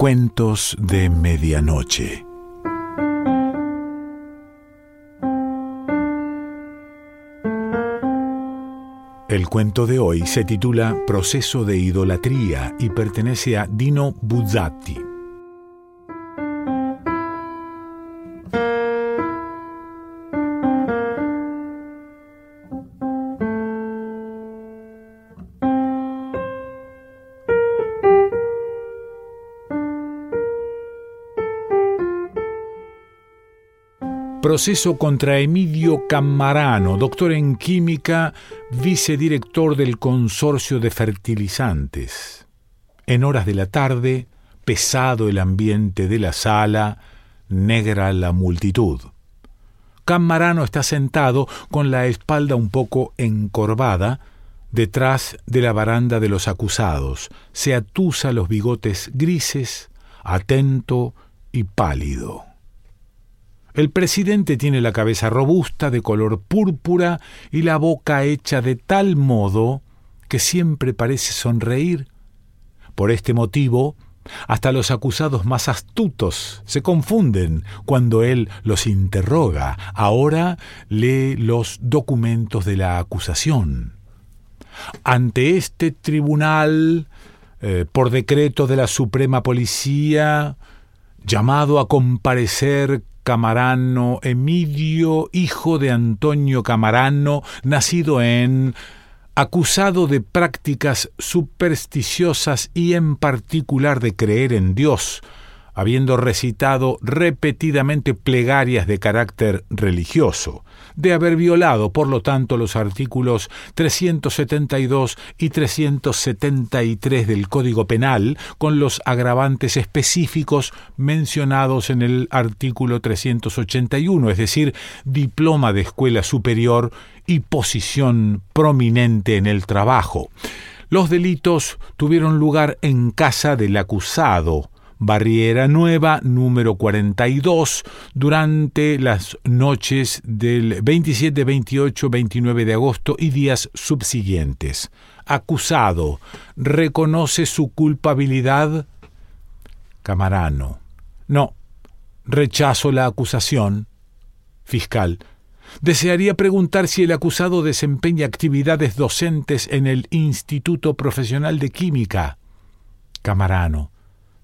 Cuentos de Medianoche. El cuento de hoy se titula Proceso de idolatría y pertenece a Dino Buzzati. Proceso contra Emidio Camarano, doctor en química, vicedirector del Consorcio de Fertilizantes. En horas de la tarde, pesado el ambiente de la sala, negra la multitud. Camarano está sentado con la espalda un poco encorvada, detrás de la baranda de los acusados. Se atusa los bigotes grises, atento y pálido. El presidente tiene la cabeza robusta, de color púrpura, y la boca hecha de tal modo que siempre parece sonreír. Por este motivo, hasta los acusados más astutos se confunden cuando él los interroga. Ahora lee los documentos de la acusación. Ante este tribunal, eh, por decreto de la Suprema Policía, llamado a comparecer Camarano Emidio, hijo de Antonio Camarano, nacido en acusado de prácticas supersticiosas y en particular de creer en Dios, habiendo recitado repetidamente plegarias de carácter religioso, de haber violado, por lo tanto, los artículos 372 y 373 del Código Penal, con los agravantes específicos mencionados en el artículo 381, es decir, diploma de escuela superior y posición prominente en el trabajo. Los delitos tuvieron lugar en casa del acusado, Barriera Nueva número 42 durante las noches del 27, 28, 29 de agosto y días subsiguientes. Acusado, ¿reconoce su culpabilidad? Camarano. No, rechazo la acusación. Fiscal. Desearía preguntar si el acusado desempeña actividades docentes en el Instituto Profesional de Química. Camarano.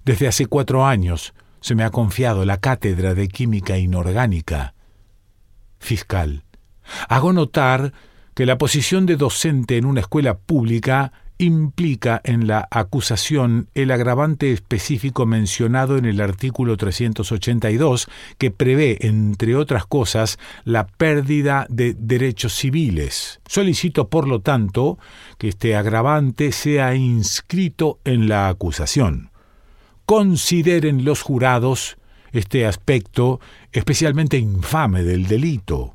Desde hace cuatro años se me ha confiado la cátedra de química inorgánica. Fiscal. Hago notar que la posición de docente en una escuela pública implica en la acusación el agravante específico mencionado en el artículo 382 que prevé, entre otras cosas, la pérdida de derechos civiles. Solicito, por lo tanto, que este agravante sea inscrito en la acusación consideren los jurados este aspecto especialmente infame del delito.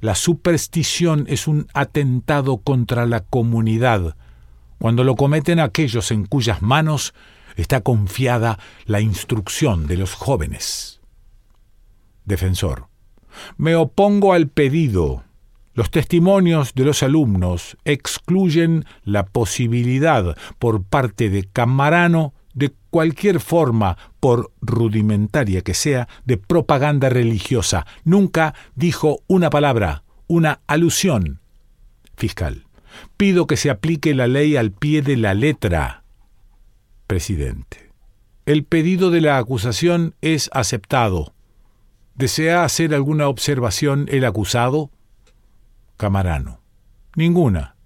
La superstición es un atentado contra la comunidad, cuando lo cometen aquellos en cuyas manos está confiada la instrucción de los jóvenes. Defensor. Me opongo al pedido. Los testimonios de los alumnos excluyen la posibilidad por parte de Camarano de cualquier forma, por rudimentaria que sea, de propaganda religiosa. Nunca dijo una palabra, una alusión. Fiscal. Pido que se aplique la ley al pie de la letra. Presidente. El pedido de la acusación es aceptado. ¿Desea hacer alguna observación el acusado? Camarano. Ninguna.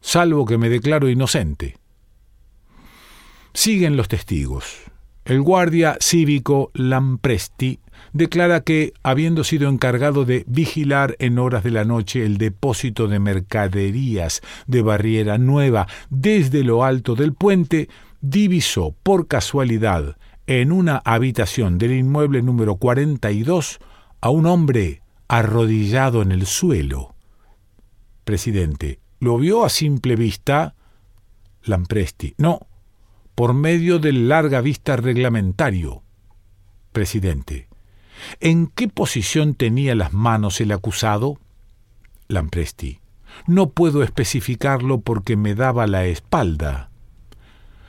Salvo que me declaro inocente. Siguen los testigos. El guardia cívico Lampresti declara que, habiendo sido encargado de vigilar en horas de la noche el depósito de mercaderías de Barriera Nueva desde lo alto del puente, divisó por casualidad en una habitación del inmueble número 42 a un hombre arrodillado en el suelo. Presidente, ¿lo vio a simple vista? Lampresti. No, por medio del larga vista reglamentario. Presidente. ¿En qué posición tenía las manos el acusado? Lampresti. No puedo especificarlo porque me daba la espalda.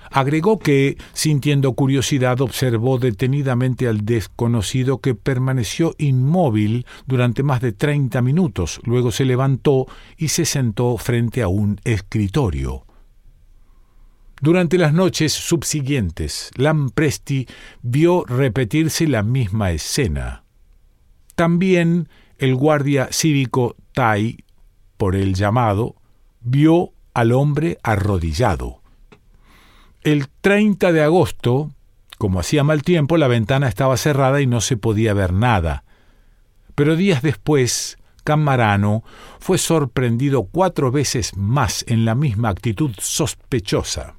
Agregó que, sintiendo curiosidad, observó detenidamente al desconocido que permaneció inmóvil durante más de treinta minutos. Luego se levantó y se sentó frente a un escritorio. Durante las noches subsiguientes, Lampresti vio repetirse la misma escena. También el guardia cívico Tai, por el llamado, vio al hombre arrodillado. El 30 de agosto, como hacía mal tiempo, la ventana estaba cerrada y no se podía ver nada. Pero días después, Camarano fue sorprendido cuatro veces más en la misma actitud sospechosa.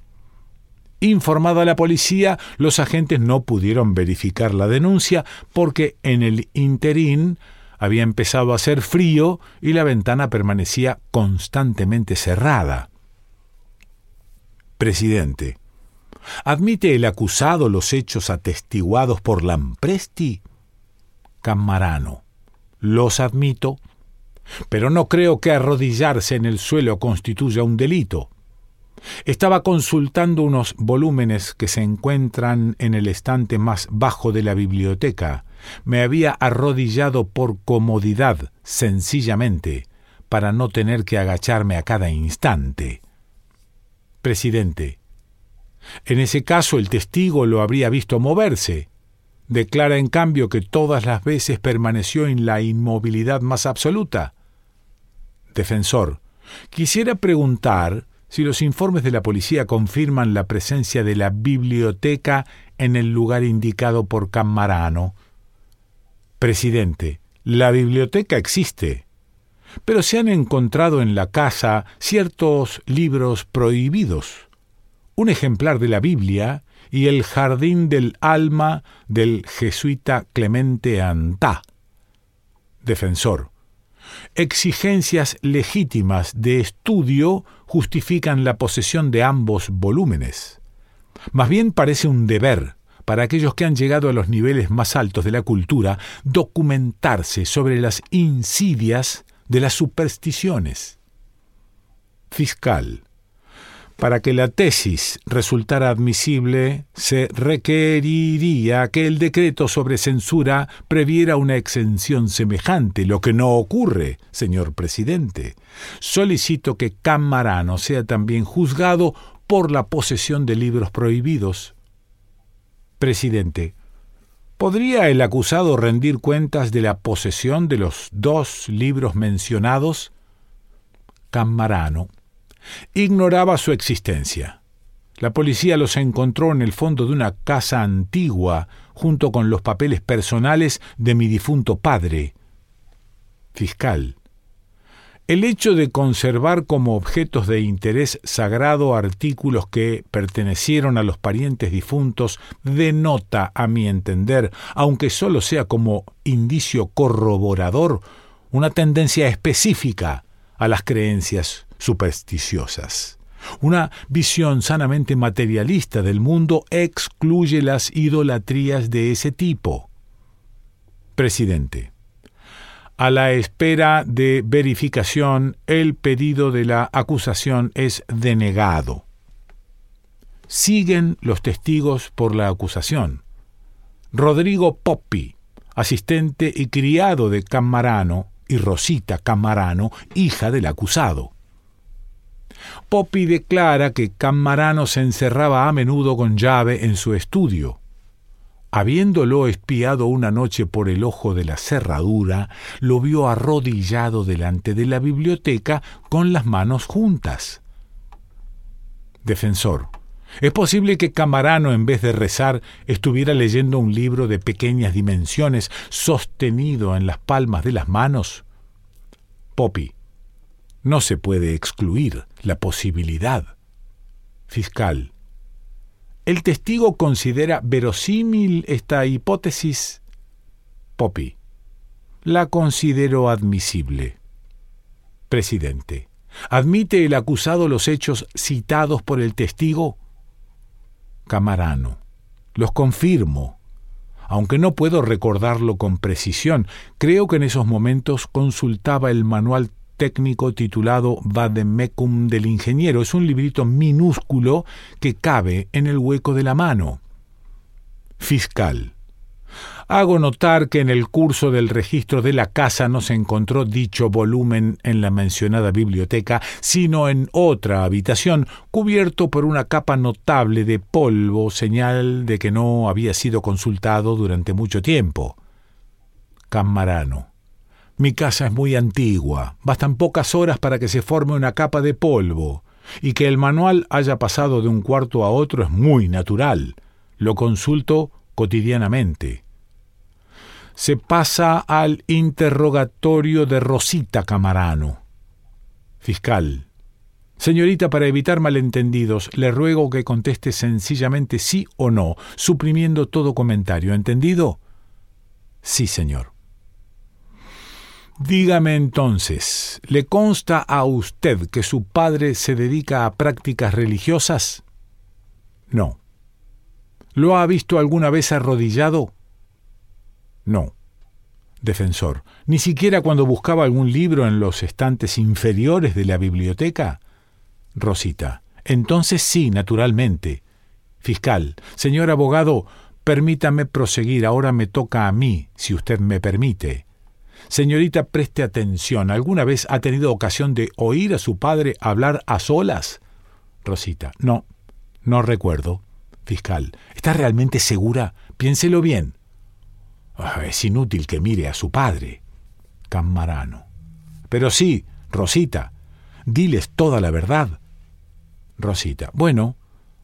Informada la policía, los agentes no pudieron verificar la denuncia porque en el interín había empezado a hacer frío y la ventana permanecía constantemente cerrada. Presidente, ¿Admite el acusado los hechos atestiguados por Lampresti? Camarano. Los admito, pero no creo que arrodillarse en el suelo constituya un delito. Estaba consultando unos volúmenes que se encuentran en el estante más bajo de la biblioteca. Me había arrodillado por comodidad, sencillamente, para no tener que agacharme a cada instante. Presidente, en ese caso el testigo lo habría visto moverse. Declara en cambio que todas las veces permaneció en la inmovilidad más absoluta. Defensor, quisiera preguntar si los informes de la policía confirman la presencia de la biblioteca en el lugar indicado por Camarano. Presidente, la biblioteca existe, pero se han encontrado en la casa ciertos libros prohibidos un ejemplar de la Biblia y el Jardín del Alma del jesuita Clemente Antá. Defensor. Exigencias legítimas de estudio justifican la posesión de ambos volúmenes. Más bien parece un deber para aquellos que han llegado a los niveles más altos de la cultura documentarse sobre las insidias de las supersticiones. Fiscal. Para que la tesis resultara admisible, se requeriría que el decreto sobre censura previera una exención semejante, lo que no ocurre, señor presidente. Solicito que Camarano sea también juzgado por la posesión de libros prohibidos. Presidente, ¿podría el acusado rendir cuentas de la posesión de los dos libros mencionados? Camarano Ignoraba su existencia. La policía los encontró en el fondo de una casa antigua, junto con los papeles personales de mi difunto padre. Fiscal. El hecho de conservar como objetos de interés sagrado artículos que pertenecieron a los parientes difuntos denota, a mi entender, aunque solo sea como indicio corroborador, una tendencia específica a las creencias supersticiosas. Una visión sanamente materialista del mundo excluye las idolatrías de ese tipo. Presidente. A la espera de verificación, el pedido de la acusación es denegado. Siguen los testigos por la acusación. Rodrigo Poppi, asistente y criado de Camarano, y Rosita Camarano, hija del acusado. Poppy declara que Camarano se encerraba a menudo con llave en su estudio. Habiéndolo espiado una noche por el ojo de la cerradura, lo vio arrodillado delante de la biblioteca con las manos juntas. Defensor. ¿Es posible que Camarano, en vez de rezar, estuviera leyendo un libro de pequeñas dimensiones sostenido en las palmas de las manos? Poppy. No se puede excluir la posibilidad. Fiscal. ¿El testigo considera verosímil esta hipótesis? Poppy. La considero admisible. Presidente. ¿Admite el acusado los hechos citados por el testigo? Camarano. Los confirmo. Aunque no puedo recordarlo con precisión, creo que en esos momentos consultaba el manual técnico titulado Vademecum del ingeniero. Es un librito minúsculo que cabe en el hueco de la mano. Fiscal. Hago notar que en el curso del registro de la casa no se encontró dicho volumen en la mencionada biblioteca, sino en otra habitación, cubierto por una capa notable de polvo, señal de que no había sido consultado durante mucho tiempo. Camarano. Mi casa es muy antigua, bastan pocas horas para que se forme una capa de polvo, y que el manual haya pasado de un cuarto a otro es muy natural. Lo consulto cotidianamente se pasa al interrogatorio de Rosita Camarano. Fiscal. Señorita, para evitar malentendidos, le ruego que conteste sencillamente sí o no, suprimiendo todo comentario. ¿Entendido? Sí, señor. Dígame entonces, ¿le consta a usted que su padre se dedica a prácticas religiosas? No. ¿Lo ha visto alguna vez arrodillado? No. Defensor. ¿Ni siquiera cuando buscaba algún libro en los estantes inferiores de la biblioteca? Rosita. Entonces sí, naturalmente. Fiscal. Señor abogado, permítame proseguir. Ahora me toca a mí, si usted me permite. Señorita, preste atención. ¿Alguna vez ha tenido ocasión de oír a su padre hablar a solas? Rosita. No, no recuerdo. Fiscal. ¿Está realmente segura? Piénselo bien. Ah, es inútil que mire a su padre. Camarano. Pero sí, Rosita, diles toda la verdad. Rosita. Bueno,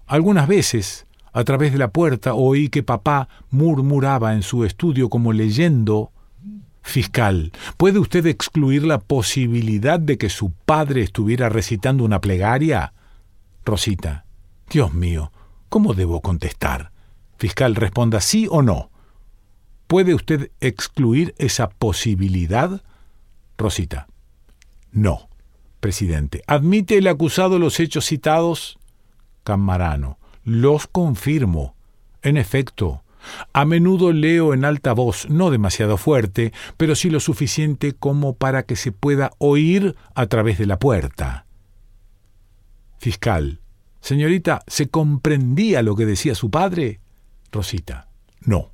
algunas veces, a través de la puerta, oí que papá murmuraba en su estudio como leyendo. Fiscal, ¿puede usted excluir la posibilidad de que su padre estuviera recitando una plegaria? Rosita. Dios mío, ¿cómo debo contestar? Fiscal, responda sí o no. ¿Puede usted excluir esa posibilidad? Rosita. No. Presidente. ¿Admite el acusado los hechos citados? Camarano. Los confirmo. En efecto, a menudo leo en alta voz, no demasiado fuerte, pero sí lo suficiente como para que se pueda oír a través de la puerta. Fiscal. Señorita, ¿se comprendía lo que decía su padre? Rosita. No.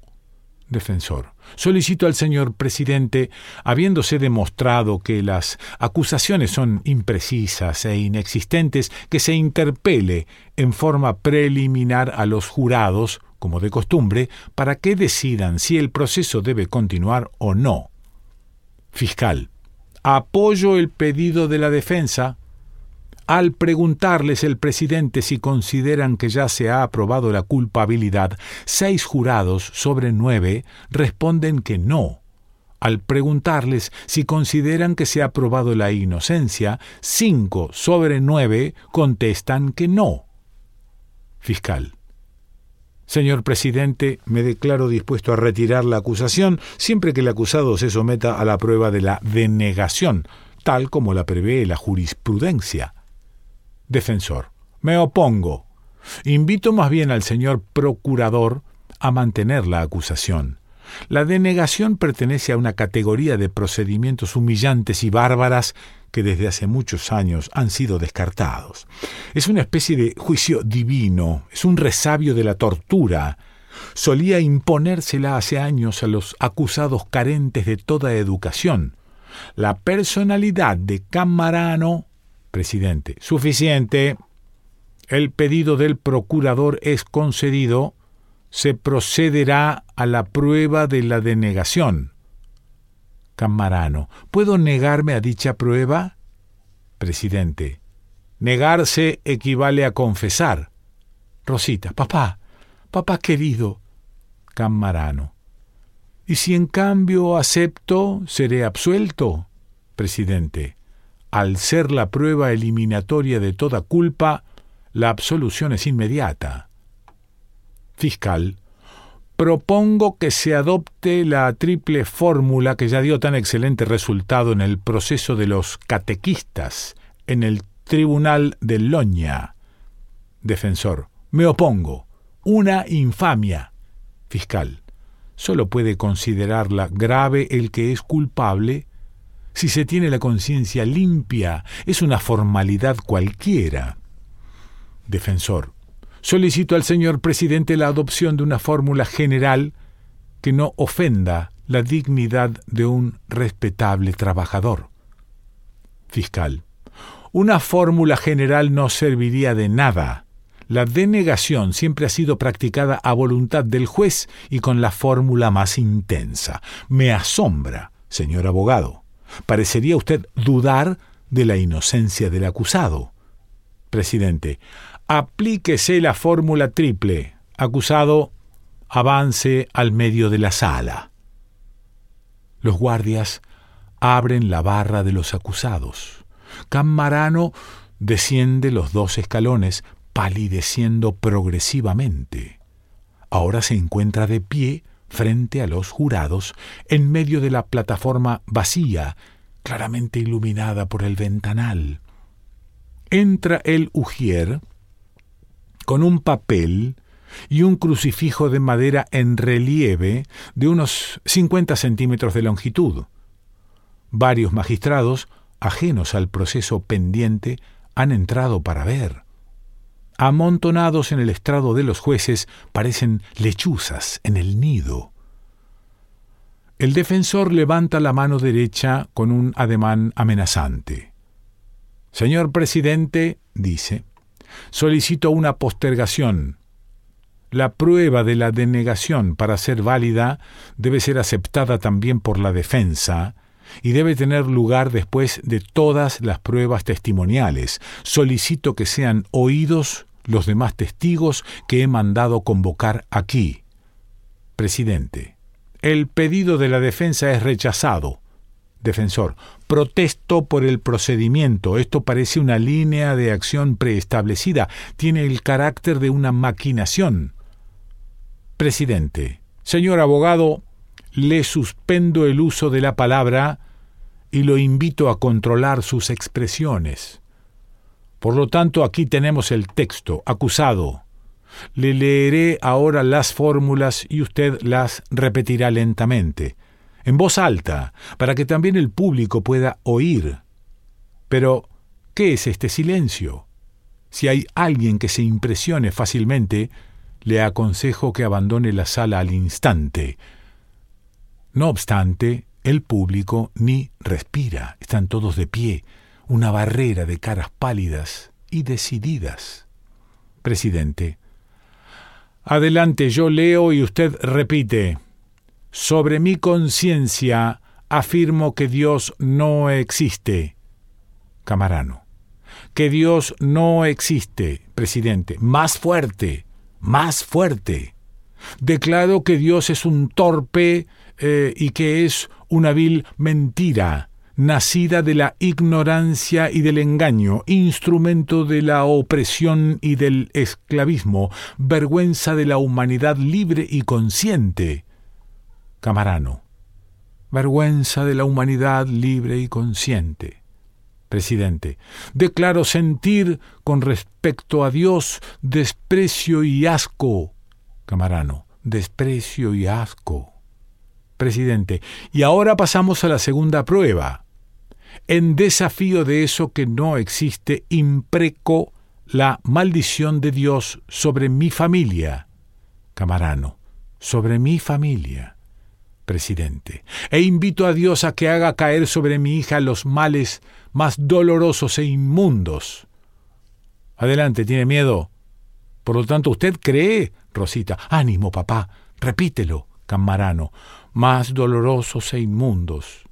Defensor. Solicito al señor presidente, habiéndose demostrado que las acusaciones son imprecisas e inexistentes, que se interpele en forma preliminar a los jurados, como de costumbre, para que decidan si el proceso debe continuar o no. Fiscal. Apoyo el pedido de la defensa al preguntarles el presidente si consideran que ya se ha aprobado la culpabilidad, seis jurados sobre nueve responden que no. Al preguntarles si consideran que se ha aprobado la inocencia, cinco sobre nueve contestan que no. Fiscal. Señor presidente, me declaro dispuesto a retirar la acusación siempre que el acusado se someta a la prueba de la denegación, tal como la prevé la jurisprudencia. Defensor. Me opongo. Invito más bien al señor procurador a mantener la acusación. La denegación pertenece a una categoría de procedimientos humillantes y bárbaras que desde hace muchos años han sido descartados. Es una especie de juicio divino, es un resabio de la tortura. Solía imponérsela hace años a los acusados carentes de toda educación. La personalidad de Camarano Presidente. Suficiente. El pedido del procurador es concedido. Se procederá a la prueba de la denegación. Camarano. ¿Puedo negarme a dicha prueba? Presidente. Negarse equivale a confesar. Rosita. Papá. Papá querido. Camarano. ¿Y si en cambio acepto, seré absuelto? Presidente al ser la prueba eliminatoria de toda culpa, la absolución es inmediata. Fiscal. Propongo que se adopte la triple fórmula que ya dio tan excelente resultado en el proceso de los catequistas en el Tribunal de Loña. Defensor. Me opongo. Una infamia. Fiscal. Solo puede considerarla grave el que es culpable si se tiene la conciencia limpia, es una formalidad cualquiera. Defensor. Solicito al señor presidente la adopción de una fórmula general que no ofenda la dignidad de un respetable trabajador. Fiscal. Una fórmula general no serviría de nada. La denegación siempre ha sido practicada a voluntad del juez y con la fórmula más intensa. Me asombra, señor abogado. Parecería usted dudar de la inocencia del acusado. Presidente, aplíquese la fórmula triple. Acusado, avance al medio de la sala. Los guardias abren la barra de los acusados. Camarano desciende los dos escalones, palideciendo progresivamente. Ahora se encuentra de pie frente a los jurados, en medio de la plataforma vacía, claramente iluminada por el ventanal. Entra el ujier con un papel y un crucifijo de madera en relieve de unos 50 centímetros de longitud. Varios magistrados, ajenos al proceso pendiente, han entrado para ver. Amontonados en el estrado de los jueces parecen lechuzas en el nido. El defensor levanta la mano derecha con un ademán amenazante. Señor presidente, dice, solicito una postergación la prueba de la denegación para ser válida debe ser aceptada también por la defensa y debe tener lugar después de todas las pruebas testimoniales. Solicito que sean oídos los demás testigos que he mandado convocar aquí. Presidente, el pedido de la defensa es rechazado. Defensor, protesto por el procedimiento. Esto parece una línea de acción preestablecida. Tiene el carácter de una maquinación. Presidente, señor abogado, le suspendo el uso de la palabra y lo invito a controlar sus expresiones. Por lo tanto, aquí tenemos el texto, acusado. Le leeré ahora las fórmulas y usted las repetirá lentamente, en voz alta, para que también el público pueda oír. Pero, ¿qué es este silencio? Si hay alguien que se impresione fácilmente, le aconsejo que abandone la sala al instante. No obstante, el público ni respira, están todos de pie, una barrera de caras pálidas y decididas. Presidente. Adelante, yo leo y usted repite. Sobre mi conciencia afirmo que Dios no existe. Camarano. Que Dios no existe, presidente. Más fuerte más fuerte. Declaro que Dios es un torpe eh, y que es una vil mentira, nacida de la ignorancia y del engaño, instrumento de la opresión y del esclavismo, vergüenza de la humanidad libre y consciente. Camarano. Vergüenza de la humanidad libre y consciente. Presidente, declaro sentir con respecto a Dios desprecio y asco. Camarano, desprecio y asco. Presidente, y ahora pasamos a la segunda prueba. En desafío de eso que no existe, impreco la maldición de Dios sobre mi familia. Camarano, sobre mi familia. Presidente, e invito a Dios a que haga caer sobre mi hija los males más dolorosos e inmundos. Adelante, ¿tiene miedo? Por lo tanto, ¿usted cree? Rosita. Ánimo, papá. Repítelo, Camarano. Más dolorosos e inmundos.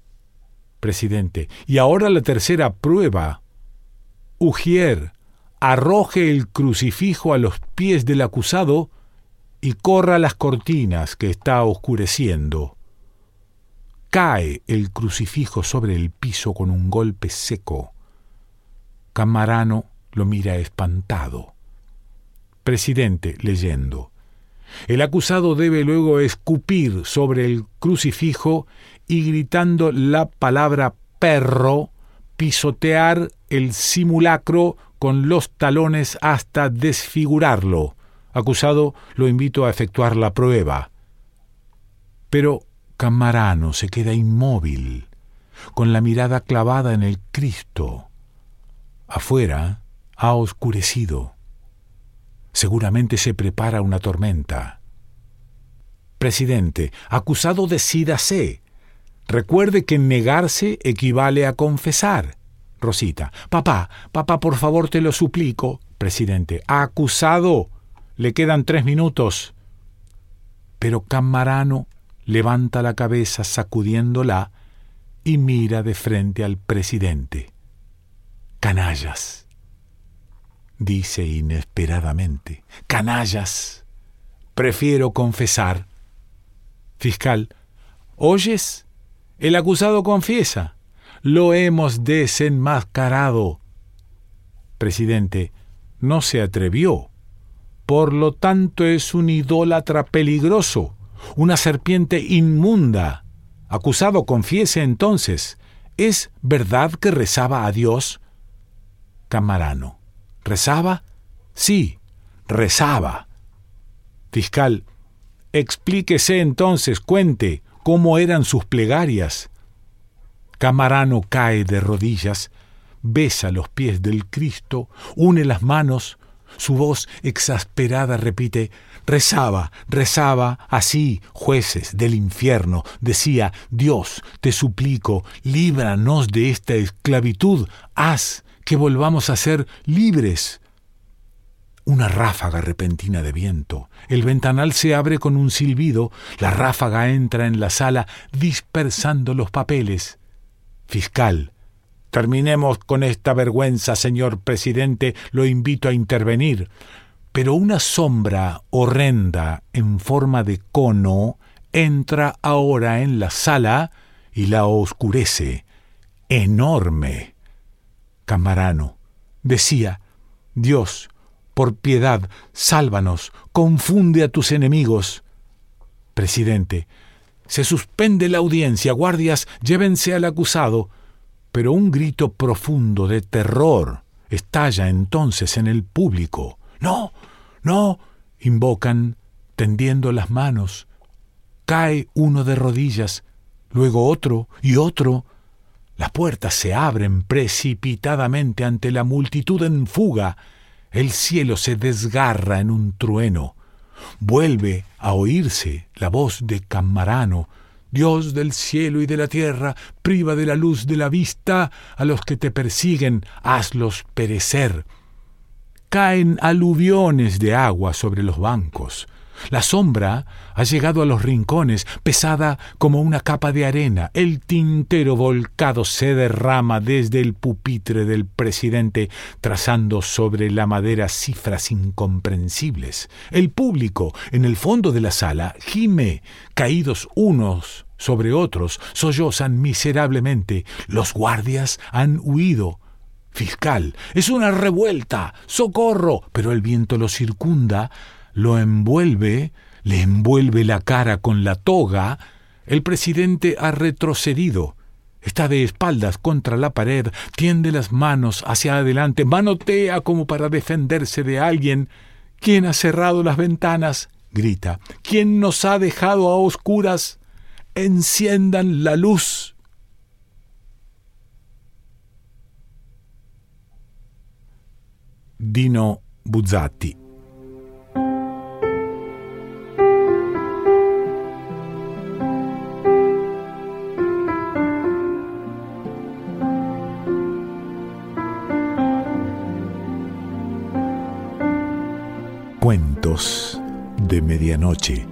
Presidente. Y ahora la tercera prueba. Ujier, arroje el crucifijo a los pies del acusado y corra las cortinas que está oscureciendo. Cae el crucifijo sobre el piso con un golpe seco. Camarano lo mira espantado. Presidente, leyendo. El acusado debe luego escupir sobre el crucifijo y gritando la palabra perro, pisotear el simulacro con los talones hasta desfigurarlo. Acusado, lo invito a efectuar la prueba. Pero Camarano se queda inmóvil. con la mirada clavada en el Cristo. Afuera ha oscurecido. Seguramente se prepara una tormenta. Presidente, acusado decídase. Recuerde que negarse equivale a confesar. Rosita, papá, papá, por favor te lo suplico. Presidente, acusado. Le quedan tres minutos. Pero Camarano levanta la cabeza sacudiéndola y mira de frente al presidente. Canallas, dice inesperadamente. Canallas. Prefiero confesar. Fiscal, ¿oyes? El acusado confiesa. Lo hemos desenmascarado. Presidente, no se atrevió. Por lo tanto es un idólatra peligroso, una serpiente inmunda. Acusado confiese entonces, ¿es verdad que rezaba a Dios? Camarano. ¿Rezaba? Sí, rezaba. Fiscal, explíquese entonces, cuente cómo eran sus plegarias. Camarano cae de rodillas, besa los pies del Cristo, une las manos, su voz exasperada repite Rezaba, rezaba, así, jueces del infierno, decía Dios, te suplico, líbranos de esta esclavitud, haz que volvamos a ser libres. Una ráfaga repentina de viento. El ventanal se abre con un silbido. La ráfaga entra en la sala dispersando los papeles. Fiscal. Terminemos con esta vergüenza, señor presidente. Lo invito a intervenir. Pero una sombra horrenda en forma de cono entra ahora en la sala y la oscurece. Enorme. Camarano decía, Dios, por piedad, sálvanos, confunde a tus enemigos. Presidente, se suspende la audiencia, guardias, llévense al acusado. Pero un grito profundo de terror estalla entonces en el público. No, no, invocan, tendiendo las manos. Cae uno de rodillas, luego otro y otro. Las puertas se abren precipitadamente ante la multitud en fuga. El cielo se desgarra en un trueno. Vuelve a oírse la voz de Camarano. Dios del cielo y de la tierra, priva de la luz de la vista a los que te persiguen, hazlos perecer. Caen aluviones de agua sobre los bancos. La sombra ha llegado a los rincones, pesada como una capa de arena. El tintero volcado se derrama desde el pupitre del presidente, trazando sobre la madera cifras incomprensibles. El público, en el fondo de la sala, gime, caídos unos sobre otros, sollozan miserablemente. Los guardias han huido. Fiscal, es una revuelta. Socorro. Pero el viento lo circunda lo envuelve, le envuelve la cara con la toga, el presidente ha retrocedido. Está de espaldas contra la pared, tiende las manos hacia adelante, manotea como para defenderse de alguien. ¿Quién ha cerrado las ventanas? grita. ¿Quién nos ha dejado a oscuras? Enciendan la luz. Dino Buzzati Cuentos de Medianoche.